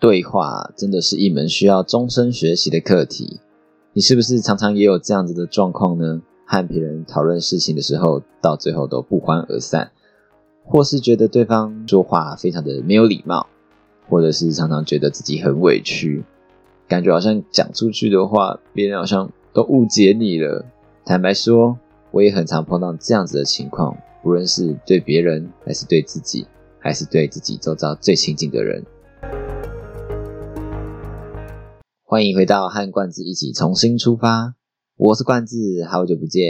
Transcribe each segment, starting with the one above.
对话真的是一门需要终身学习的课题。你是不是常常也有这样子的状况呢？和别人讨论事情的时候，到最后都不欢而散，或是觉得对方说话非常的没有礼貌，或者是常常觉得自己很委屈，感觉好像讲出去的话，别人好像都误解你了。坦白说，我也很常碰到这样子的情况，无论是对别人，还是对自己，还是对自己周遭最亲近的人。欢迎回到和冠子一起重新出发，我是冠子，好久不见，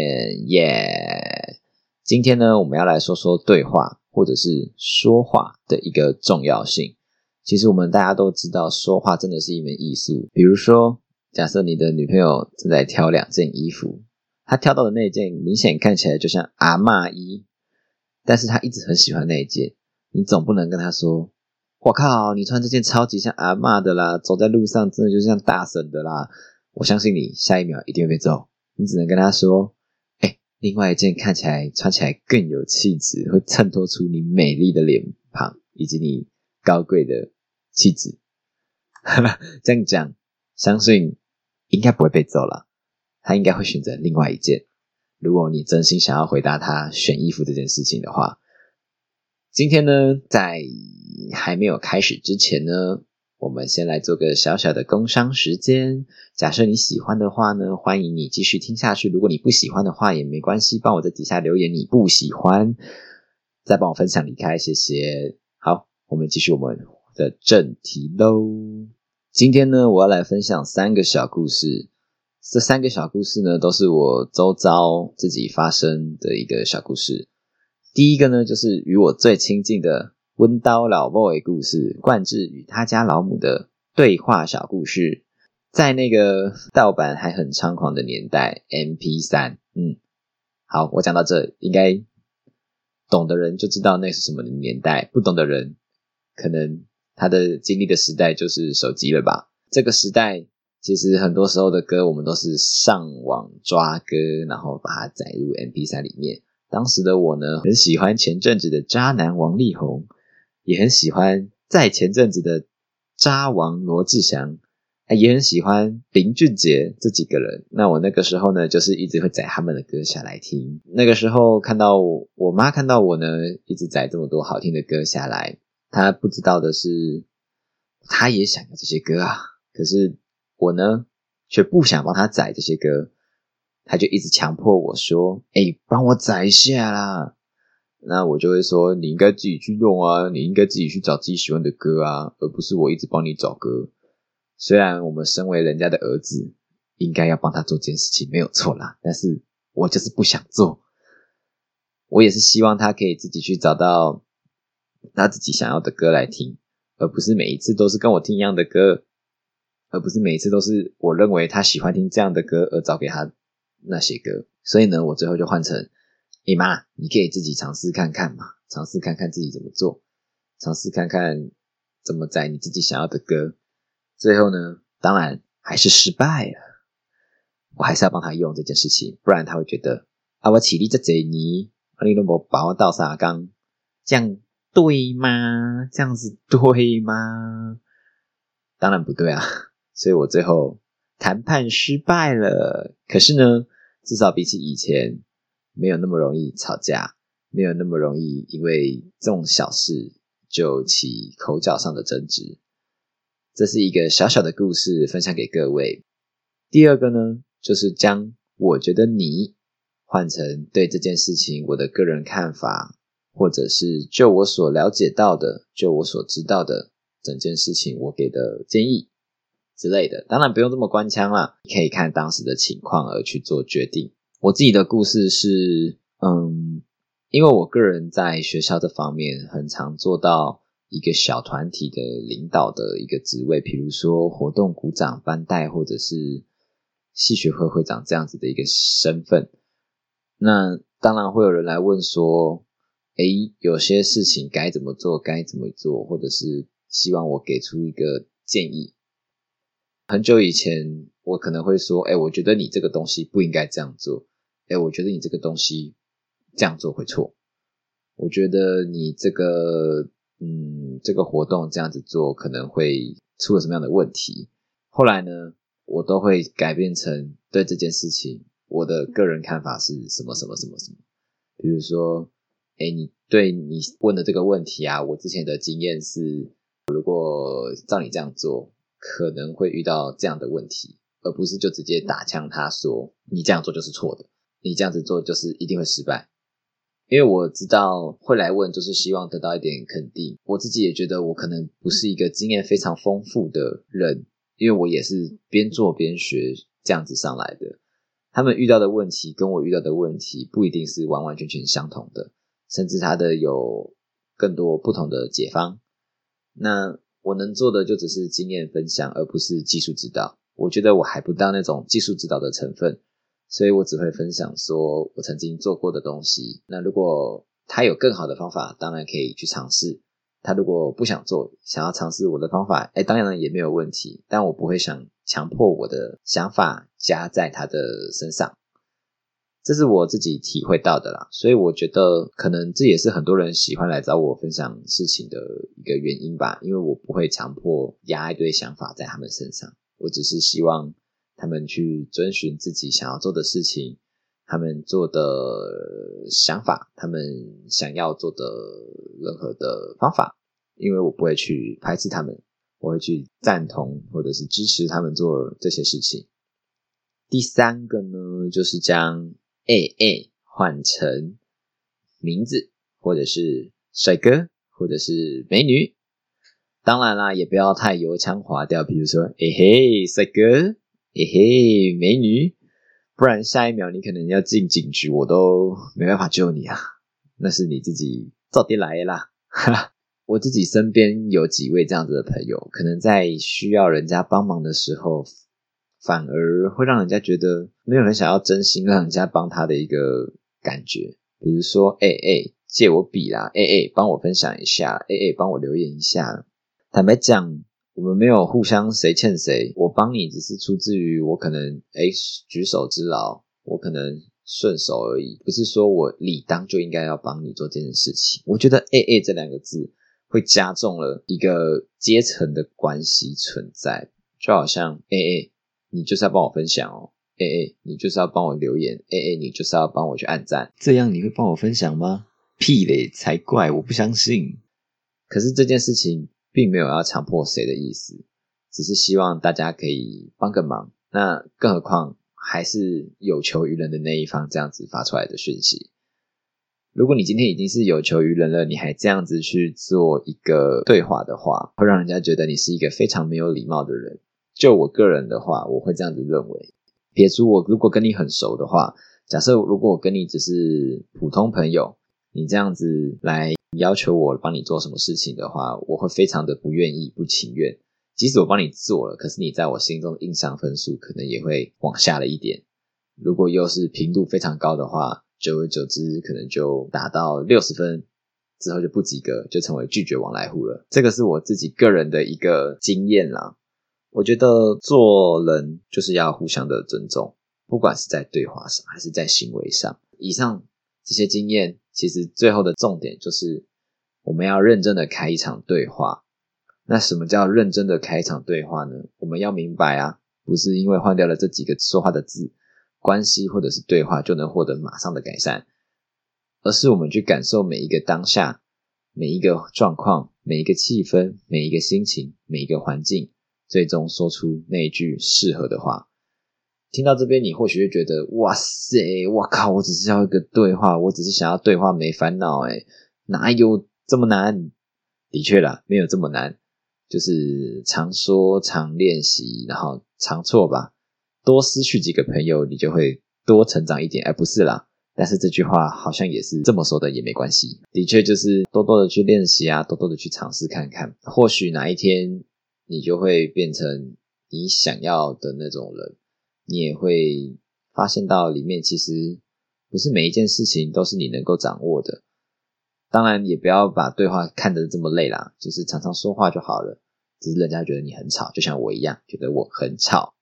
耶！今天呢，我们要来说说对话或者是说话的一个重要性。其实我们大家都知道，说话真的是一门艺术。比如说，假设你的女朋友正在挑两件衣服，她挑到的那件明显看起来就像阿嬷衣，但是她一直很喜欢那一件，你总不能跟她说。我靠！你穿这件超级像阿妈的啦，走在路上真的就像大婶的啦。我相信你下一秒一定会被揍。你只能跟他说：“哎，另外一件看起来穿起来更有气质，会衬托出你美丽的脸庞以及你高贵的气质。”这样讲，相信应该不会被揍了。他应该会选择另外一件。如果你真心想要回答他选衣服这件事情的话，今天呢，在。还没有开始之前呢，我们先来做个小小的工商时间。假设你喜欢的话呢，欢迎你继续听下去；如果你不喜欢的话也没关系，帮我在底下留言你不喜欢，再帮我分享离开，谢谢。好，我们继续我们的正题喽。今天呢，我要来分享三个小故事。这三个小故事呢，都是我周遭自己发生的一个小故事。第一个呢，就是与我最亲近的。温刀老 boy 故事，冠志与他家老母的对话小故事，在那个盗版还很猖狂的年代，MP 三，嗯，好，我讲到这，应该懂的人就知道那是什么年代，不懂的人，可能他的经历的时代就是手机了吧。这个时代，其实很多时候的歌，我们都是上网抓歌，然后把它载入 MP 三里面。当时的我呢，很喜欢前阵子的渣男王力宏。也很喜欢在前阵子的渣王罗志祥，也很喜欢林俊杰这几个人。那我那个时候呢，就是一直会载他们的歌下来听。那个时候看到我妈看到我呢，一直载这么多好听的歌下来，她不知道的是，她也想要这些歌啊。可是我呢，却不想帮她载这些歌，他就一直强迫我说：“哎，帮我载一下啦。”那我就会说，你应该自己去用啊，你应该自己去找自己喜欢的歌啊，而不是我一直帮你找歌。虽然我们身为人家的儿子，应该要帮他做这件事情没有错啦，但是我就是不想做。我也是希望他可以自己去找到他自己想要的歌来听，而不是每一次都是跟我听一样的歌，而不是每一次都是我认为他喜欢听这样的歌而找给他那些歌。所以呢，我最后就换成。你妈，你可以自己尝试看看嘛，尝试看看自己怎么做，尝试看看怎么载你自己想要的歌。最后呢，当然还是失败了。我还是要帮他用这件事情，不然他会觉得啊，我起立这贼泥，你都没把我倒沙缸，这样对吗？这样子对吗？当然不对啊。所以我最后谈判失败了。可是呢，至少比起以前。没有那么容易吵架，没有那么容易因为这种小事就起口角上的争执。这是一个小小的故事，分享给各位。第二个呢，就是将我觉得你换成对这件事情我的个人看法，或者是就我所了解到的，就我所知道的整件事情我给的建议之类的。当然不用这么官腔啦，可以看当时的情况而去做决定。我自己的故事是，嗯，因为我个人在学校这方面很常做到一个小团体的领导的一个职位，比如说活动股长、班带或者是系学会会长这样子的一个身份。那当然会有人来问说，诶，有些事情该怎么做？该怎么做？或者是希望我给出一个建议。很久以前，我可能会说：“哎，我觉得你这个东西不应该这样做。哎，我觉得你这个东西这样做会错。我觉得你这个，嗯，这个活动这样子做可能会出了什么样的问题。后来呢，我都会改变成对这件事情我的个人看法是什么什么什么什么。比如说，哎，你对你问的这个问题啊，我之前的经验是，如果照你这样做，可能会遇到这样的问题，而不是就直接打枪他说你这样做就是错的，你这样子做就是一定会失败。因为我知道会来问，就是希望得到一点肯定。我自己也觉得我可能不是一个经验非常丰富的人，因为我也是边做边学这样子上来的。他们遇到的问题跟我遇到的问题不一定是完完全全相同的，甚至他的有更多不同的解方。那我能做的就只是经验分享，而不是技术指导。我觉得我还不到那种技术指导的成分。所以我只会分享说我曾经做过的东西。那如果他有更好的方法，当然可以去尝试。他如果不想做，想要尝试我的方法，哎，当然也没有问题。但我不会想强迫我的想法加在他的身上。这是我自己体会到的啦。所以我觉得可能这也是很多人喜欢来找我分享事情的一个原因吧。因为我不会强迫压一堆想法在他们身上，我只是希望。他们去遵循自己想要做的事情，他们做的想法，他们想要做的任何的方法，因为我不会去排斥他们，我会去赞同或者是支持他们做这些事情。第三个呢，就是将 A A 换成名字，或者是帅哥，或者是美女。当然啦，也不要太油腔滑调，比如说，哎嘿，帅哥。嘿嘿，美女，不然下一秒你可能要进警局，我都没办法救你啊！那是你自己早点来啦。我自己身边有几位这样子的朋友，可能在需要人家帮忙的时候，反而会让人家觉得没有人想要真心让人家帮他的一个感觉。比如说，哎哎，借我笔啦，哎哎，帮我分享一下，哎哎，帮我留言一下。坦白讲。我们没有互相谁欠谁，我帮你只是出自于我可能哎举手之劳，我可能顺手而已，不是说我理当就应该要帮你做这件事情。我觉得 A A 这两个字会加重了一个阶层的关系存在，就好像 A A 你就是要帮我分享哦，A A 你就是要帮我留言，A A 你就是要帮我去按赞，这样你会帮我分享吗？屁嘞，才怪！我不相信。可是这件事情。并没有要强迫谁的意思，只是希望大家可以帮个忙。那更何况还是有求于人的那一方这样子发出来的讯息。如果你今天已经是有求于人了，你还这样子去做一个对话的话，会让人家觉得你是一个非常没有礼貌的人。就我个人的话，我会这样子认为。撇除我如果跟你很熟的话，假设如果我跟你只是普通朋友，你这样子来。要求我帮你做什么事情的话，我会非常的不愿意、不情愿。即使我帮你做了，可是你在我心中的印象分数可能也会往下了一点。如果又是频度非常高的话，久而久之可能就达到六十分之后就不及格，就成为拒绝往来户了。这个是我自己个人的一个经验啦。我觉得做人就是要互相的尊重，不管是在对话上还是在行为上。以上这些经验。其实最后的重点就是，我们要认真的开一场对话。那什么叫认真的开一场对话呢？我们要明白啊，不是因为换掉了这几个说话的字，关系或者是对话就能获得马上的改善，而是我们去感受每一个当下、每一个状况、每一个气氛、每一个心情、每一个环境，最终说出那一句适合的话。听到这边，你或许会觉得，哇塞，我靠，我只是要一个对话，我只是想要对话没烦恼，哎，哪有这么难？的确啦，没有这么难，就是常说常练习，然后常错吧，多失去几个朋友，你就会多成长一点。哎，不是啦，但是这句话好像也是这么说的，也没关系。的确，就是多多的去练习啊，多多的去尝试看看，或许哪一天你就会变成你想要的那种人。你也会发现到里面其实不是每一件事情都是你能够掌握的。当然，也不要把对话看得这么累啦，就是常常说话就好了。只是人家觉得你很吵，就像我一样，觉得我很吵。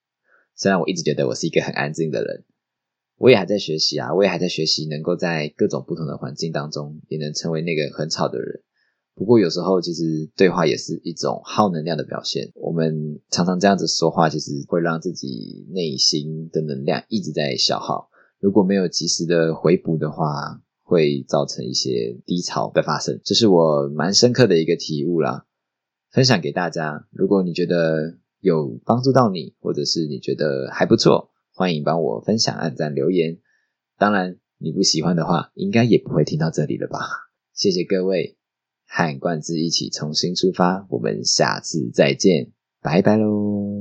虽然我一直觉得我是一个很安静的人，我也还在学习啊，我也还在学习，能够在各种不同的环境当中，也能成为那个很吵的人。不过有时候其实对话也是一种耗能量的表现。我们常常这样子说话，其实会让自己内心的能量一直在消耗。如果没有及时的回补的话，会造成一些低潮的发生。这是我蛮深刻的一个体悟啦，分享给大家。如果你觉得有帮助到你，或者是你觉得还不错，欢迎帮我分享、按赞、留言。当然，你不喜欢的话，应该也不会听到这里了吧？谢谢各位。和冠之一起重新出发，我们下次再见，拜拜喽。